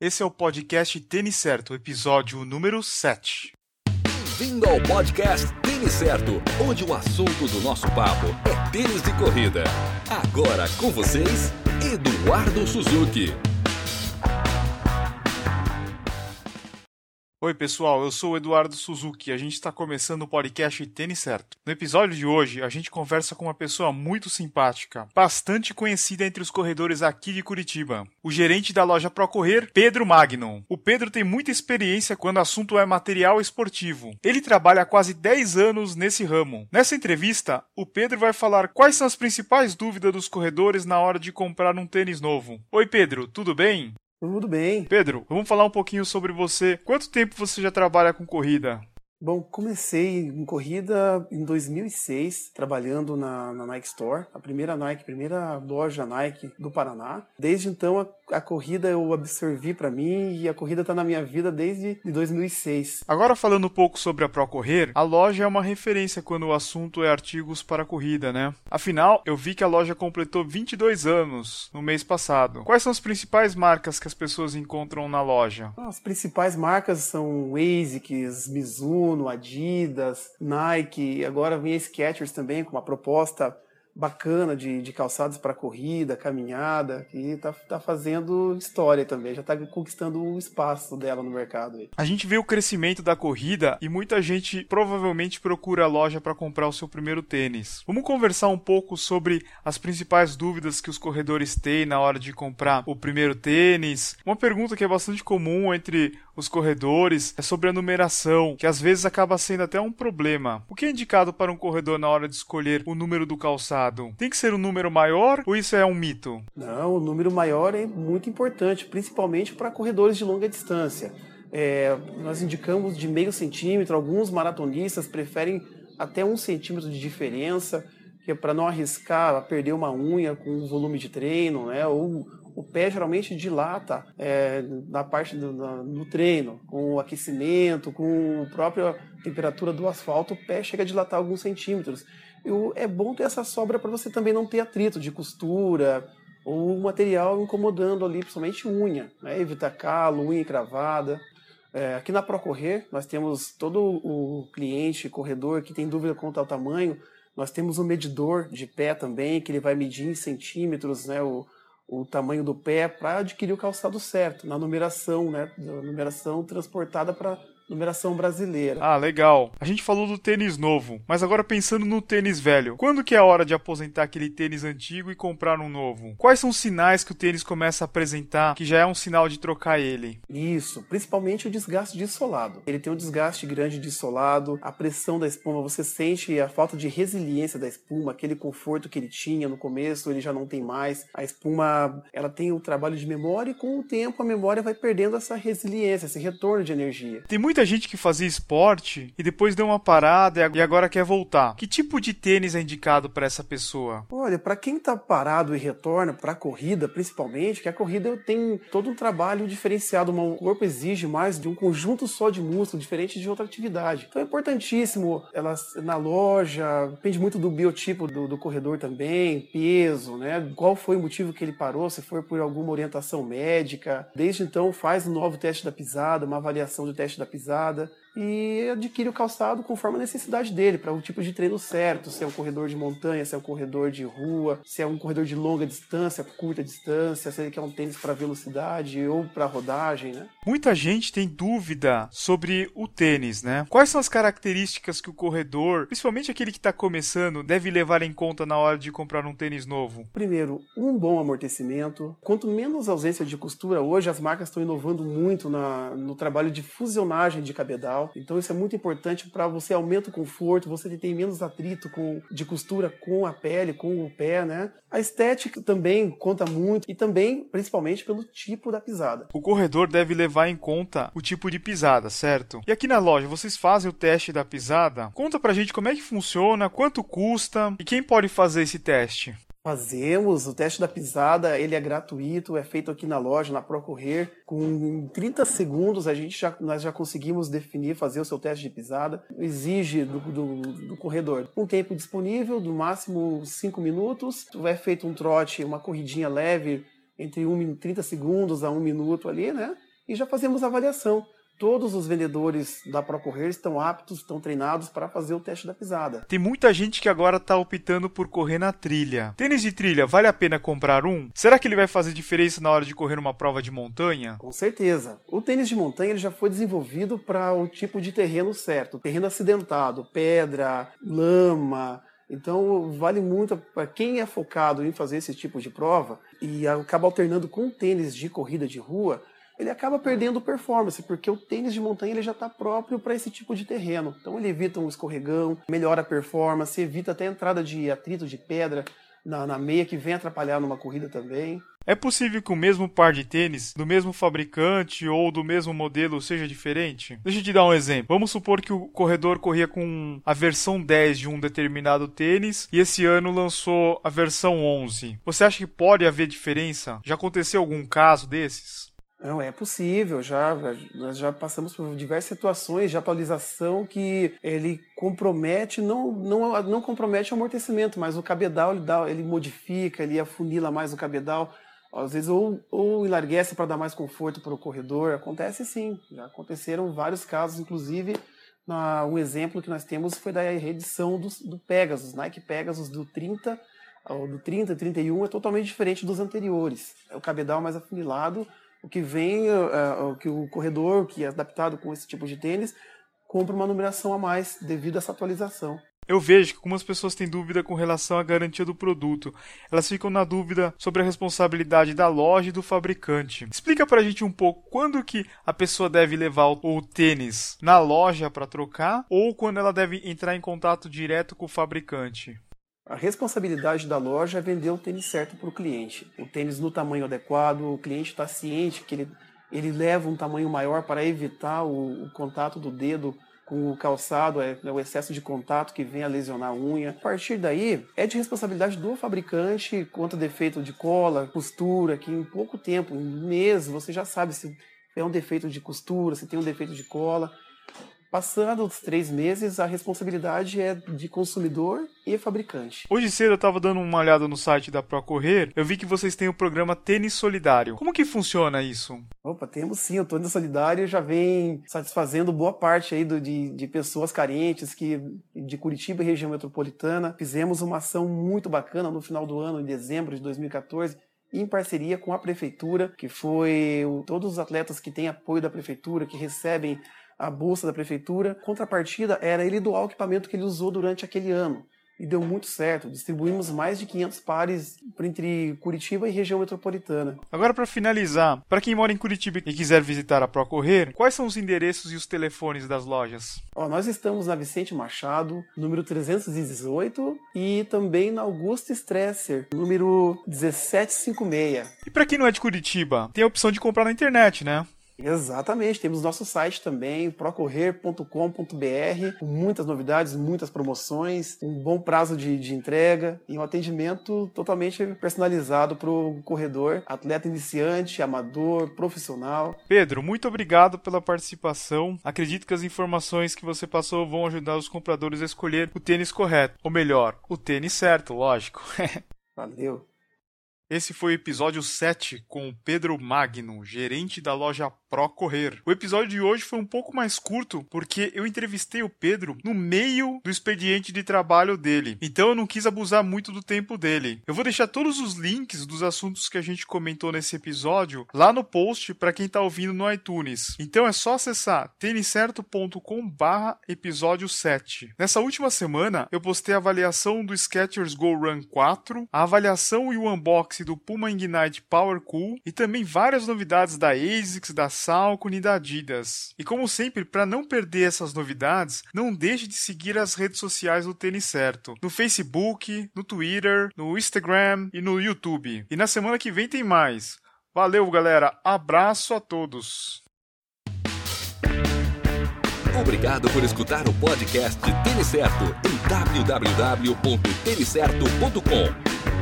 Esse é o podcast Tênis Certo, episódio número 7. Bem-vindo ao podcast Tênis Certo, onde o assunto do nosso papo é tênis de corrida. Agora com vocês, Eduardo Suzuki. Oi, pessoal, eu sou o Eduardo Suzuki e a gente está começando o podcast Tênis Certo. No episódio de hoje, a gente conversa com uma pessoa muito simpática, bastante conhecida entre os corredores aqui de Curitiba, o gerente da loja Pro Correr, Pedro Magnum. O Pedro tem muita experiência quando o assunto é material esportivo. Ele trabalha há quase 10 anos nesse ramo. Nessa entrevista, o Pedro vai falar quais são as principais dúvidas dos corredores na hora de comprar um tênis novo. Oi, Pedro, tudo bem? Tudo bem. Pedro, vamos falar um pouquinho sobre você. Quanto tempo você já trabalha com corrida? Bom, comecei em corrida em 2006, trabalhando na, na, Nike Store, a primeira Nike, primeira loja Nike do Paraná. Desde então, a, corrida eu absorvi para mim e a corrida está na minha vida desde de 2006. Agora falando um pouco sobre a Pro Correr, a loja é uma referência quando o assunto é artigos para corrida, né? Afinal, eu vi que a loja completou 22 anos no mês passado. Quais são as principais marcas que as pessoas encontram na loja? As principais marcas são ASICS, Mizuno, Mizuno, Adidas, Nike, agora vem a Skechers também com uma proposta bacana de, de calçados para corrida, caminhada, que está tá fazendo história também, já está conquistando o espaço dela no mercado. A gente vê o crescimento da corrida e muita gente provavelmente procura a loja para comprar o seu primeiro tênis. Vamos conversar um pouco sobre as principais dúvidas que os corredores têm na hora de comprar o primeiro tênis. Uma pergunta que é bastante comum entre os corredores é sobre a numeração, que às vezes acaba sendo até um problema. O que é indicado para um corredor na hora de escolher o número do calçado? Tem que ser um número maior ou isso é um mito? Não, o número maior é muito importante, principalmente para corredores de longa distância. É, nós indicamos de meio centímetro, alguns maratonistas preferem até um centímetro de diferença, que é para não arriscar perder uma unha com o volume de treino, né? Ou o pé geralmente dilata é, na parte do no treino, com o aquecimento, com a própria temperatura do asfalto, o pé chega a dilatar alguns centímetros é bom ter essa sobra para você também não ter atrito de costura ou material incomodando ali, principalmente unha, né? evitar calo, unha encravada. É, aqui na Procorrer, nós temos todo o cliente, corredor que tem dúvida quanto ao tamanho, nós temos um medidor de pé também, que ele vai medir em centímetros né, o, o tamanho do pé para adquirir o calçado certo, na numeração, né, numeração transportada para numeração brasileira. Ah, legal. A gente falou do tênis novo, mas agora pensando no tênis velho. Quando que é a hora de aposentar aquele tênis antigo e comprar um novo? Quais são os sinais que o tênis começa a apresentar que já é um sinal de trocar ele? Isso, principalmente o desgaste de solado. Ele tem um desgaste grande de solado, a pressão da espuma, você sente a falta de resiliência da espuma, aquele conforto que ele tinha no começo, ele já não tem mais. A espuma, ela tem o trabalho de memória e com o tempo a memória vai perdendo essa resiliência, esse retorno de energia. Tem muito muita gente que fazia esporte e depois deu uma parada e agora quer voltar. Que tipo de tênis é indicado para essa pessoa? Olha, para quem tá parado e retorna para a corrida, principalmente, que a corrida tem todo um trabalho diferenciado, o corpo exige mais de um conjunto só de músculo, diferente de outra atividade. Então é importantíssimo ela na loja, depende muito do biotipo do, do corredor também, peso, né? Qual foi o motivo que ele parou, se foi por alguma orientação médica. Desde então faz um novo teste da pisada, uma avaliação do teste da pisada pesada e adquire o calçado conforme a necessidade dele, para o tipo de treino certo, se é um corredor de montanha, se é um corredor de rua, se é um corredor de longa distância, curta distância, se ele quer um tênis para velocidade ou para rodagem, né? Muita gente tem dúvida sobre o tênis, né? Quais são as características que o corredor, principalmente aquele que está começando, deve levar em conta na hora de comprar um tênis novo? Primeiro, um bom amortecimento. Quanto menos ausência de costura, hoje as marcas estão inovando muito na, no trabalho de fusionagem de cabedal então isso é muito importante para você aumentar o conforto, você tem menos atrito com, de costura com a pele, com o pé, né? A estética também conta muito e também, principalmente, pelo tipo da pisada. O corredor deve levar em conta o tipo de pisada, certo? E aqui na loja, vocês fazem o teste da pisada? Conta pra gente como é que funciona, quanto custa e quem pode fazer esse teste. Fazemos o teste da pisada, ele é gratuito, é feito aqui na loja, na Procorrer. Com 30 segundos a gente já, nós já conseguimos definir, fazer o seu teste de pisada. Exige do, do, do corredor um tempo disponível, do máximo 5 minutos. É feito um trote, uma corridinha leve entre um, 30 segundos a um minuto ali, né? E já fazemos a avaliação todos os vendedores da Procorrer estão aptos, estão treinados para fazer o teste da pisada. Tem muita gente que agora está optando por correr na trilha. Tênis de trilha, vale a pena comprar um? Será que ele vai fazer diferença na hora de correr uma prova de montanha? Com certeza. O tênis de montanha ele já foi desenvolvido para o tipo de terreno certo, terreno acidentado, pedra, lama, então, vale muito para quem é focado em fazer esse tipo de prova e acaba alternando com tênis de corrida de rua, ele acaba perdendo performance, porque o tênis de montanha ele já está próprio para esse tipo de terreno. Então ele evita um escorregão, melhora a performance, evita até a entrada de atrito de pedra na, na meia que vem atrapalhar numa corrida também. É possível que o mesmo par de tênis, do mesmo fabricante ou do mesmo modelo, seja diferente? Deixa eu te dar um exemplo. Vamos supor que o corredor corria com a versão 10 de um determinado tênis e esse ano lançou a versão 11. Você acha que pode haver diferença? Já aconteceu algum caso desses? Não, é possível, já, nós já passamos por diversas situações de atualização que ele compromete, não, não, não compromete o amortecimento, mas o cabedal ele, dá, ele modifica, ele afunila mais o cabedal, às vezes ou, ou enlarguece para dar mais conforto para o corredor, acontece sim, já aconteceram vários casos, inclusive na, um exemplo que nós temos foi da reedição do, do Pegasus, Nike Pegasus do 30, do 30 31 é totalmente diferente dos anteriores, é o cabedal mais afunilado, o que vem, uh, uh, que o corredor que é adaptado com esse tipo de tênis compra uma numeração a mais devido a essa atualização. Eu vejo que algumas pessoas têm dúvida com relação à garantia do produto. Elas ficam na dúvida sobre a responsabilidade da loja e do fabricante. Explica pra gente um pouco quando que a pessoa deve levar o tênis na loja para trocar ou quando ela deve entrar em contato direto com o fabricante. A responsabilidade da loja é vender o tênis certo para o cliente. O tênis no tamanho adequado, o cliente está ciente que ele, ele leva um tamanho maior para evitar o, o contato do dedo com o calçado, é, é, o excesso de contato que vem a lesionar a unha. A partir daí, é de responsabilidade do fabricante quanto defeito de cola, costura, que em pouco tempo, em mês, você já sabe se é um defeito de costura, se tem um defeito de cola. Passando os três meses, a responsabilidade é de consumidor e fabricante. Hoje cedo eu estava dando uma olhada no site da Procorrer, eu vi que vocês têm o programa Tênis Solidário. Como que funciona isso? Opa, temos sim, o Tênis Solidário já vem satisfazendo boa parte aí do, de, de pessoas carentes que de Curitiba e região metropolitana. Fizemos uma ação muito bacana no final do ano, em dezembro de 2014, em parceria com a prefeitura, que foi todos os atletas que têm apoio da prefeitura, que recebem a bolsa da prefeitura. Contrapartida era ele doar o equipamento que ele usou durante aquele ano. E deu muito certo. Distribuímos mais de 500 pares entre Curitiba e região metropolitana. Agora, para finalizar, para quem mora em Curitiba e quiser visitar a Procorrer, quais são os endereços e os telefones das lojas? Ó, nós estamos na Vicente Machado, número 318, e também na Augusta Stresser, número 1756. E para quem não é de Curitiba, tem a opção de comprar na internet, né? Exatamente, temos nosso site também, procorrer.com.br, com muitas novidades, muitas promoções, um bom prazo de, de entrega e um atendimento totalmente personalizado para o corredor, atleta iniciante, amador, profissional. Pedro, muito obrigado pela participação. Acredito que as informações que você passou vão ajudar os compradores a escolher o tênis correto, ou melhor, o tênis certo, lógico. Valeu. Esse foi o episódio 7 com o Pedro Magno, gerente da loja Correr. O episódio de hoje foi um pouco mais curto porque eu entrevistei o Pedro no meio do expediente de trabalho dele. Então eu não quis abusar muito do tempo dele. Eu vou deixar todos os links dos assuntos que a gente comentou nesse episódio lá no post para quem está ouvindo no iTunes. Então é só acessar tenicerto.com/barra episódio 7. Nessa última semana eu postei a avaliação do Skechers Go Run 4, a avaliação e o unboxing do Puma Ignite Power Cool e também várias novidades da ASICS, da Salcone e da Adidas. E como sempre, para não perder essas novidades, não deixe de seguir as redes sociais do Tênis Certo. No Facebook, no Twitter, no Instagram e no YouTube. E na semana que vem tem mais. Valeu, galera. Abraço a todos. Obrigado por escutar o podcast Tênis Certo em www.tenicerto.com.